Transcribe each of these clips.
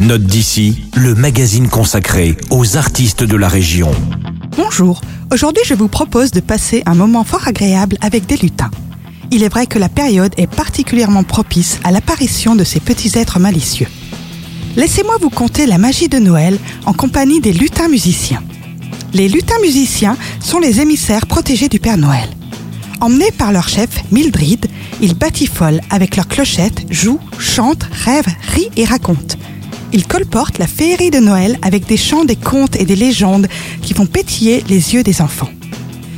Note d'ici, le magazine consacré aux artistes de la région. Bonjour, aujourd'hui je vous propose de passer un moment fort agréable avec des lutins. Il est vrai que la période est particulièrement propice à l'apparition de ces petits êtres malicieux. Laissez-moi vous conter la magie de Noël en compagnie des lutins musiciens. Les lutins musiciens sont les émissaires protégés du Père Noël. Emmenés par leur chef, Mildred, ils batifolent avec leurs clochettes, jouent, chantent, rêvent, rient et racontent. Ils colportent la féerie de Noël avec des chants, des contes et des légendes qui font pétiller les yeux des enfants.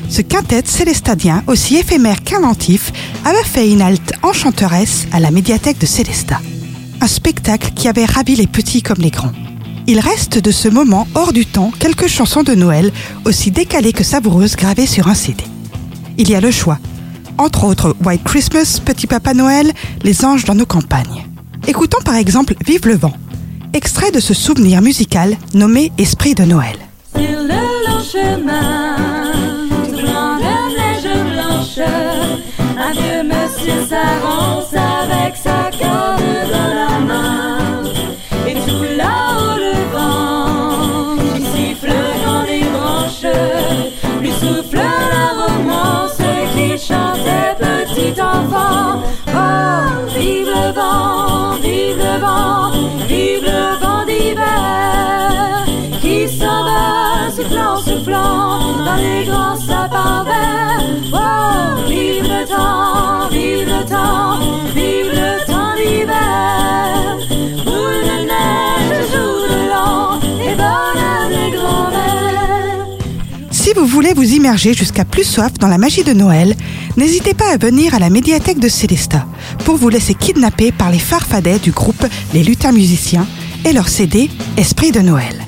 Ce quintet célestadien, aussi éphémère qu'inventif, avait fait une halte enchanteresse à la médiathèque de Célestat. Un spectacle qui avait ravi les petits comme les grands. Il reste de ce moment hors du temps quelques chansons de Noël, aussi décalées que savoureuses, gravées sur un CD. Il y a le choix. Entre autres, White Christmas, Petit Papa Noël, Les anges dans nos campagnes. Écoutons par exemple Vive le vent, extrait de ce souvenir musical nommé Esprit de Noël. Sur le long chemin, tout blanc de neige blanche, un vieux monsieur s'avance avec sa corde dans la main. Et tout là-haut le vent, qui siffle dans les branches, lui souffle la romance qu'il chantait petit enfant. Oh, vive le vent, vive le vent, vive le vent Si vous voulez vous immerger jusqu'à plus soif dans la magie de Noël, n'hésitez pas à venir à la médiathèque de Célestat pour vous laisser kidnapper par les farfadets du groupe Les Lutins Musiciens et leur CD Esprit de Noël.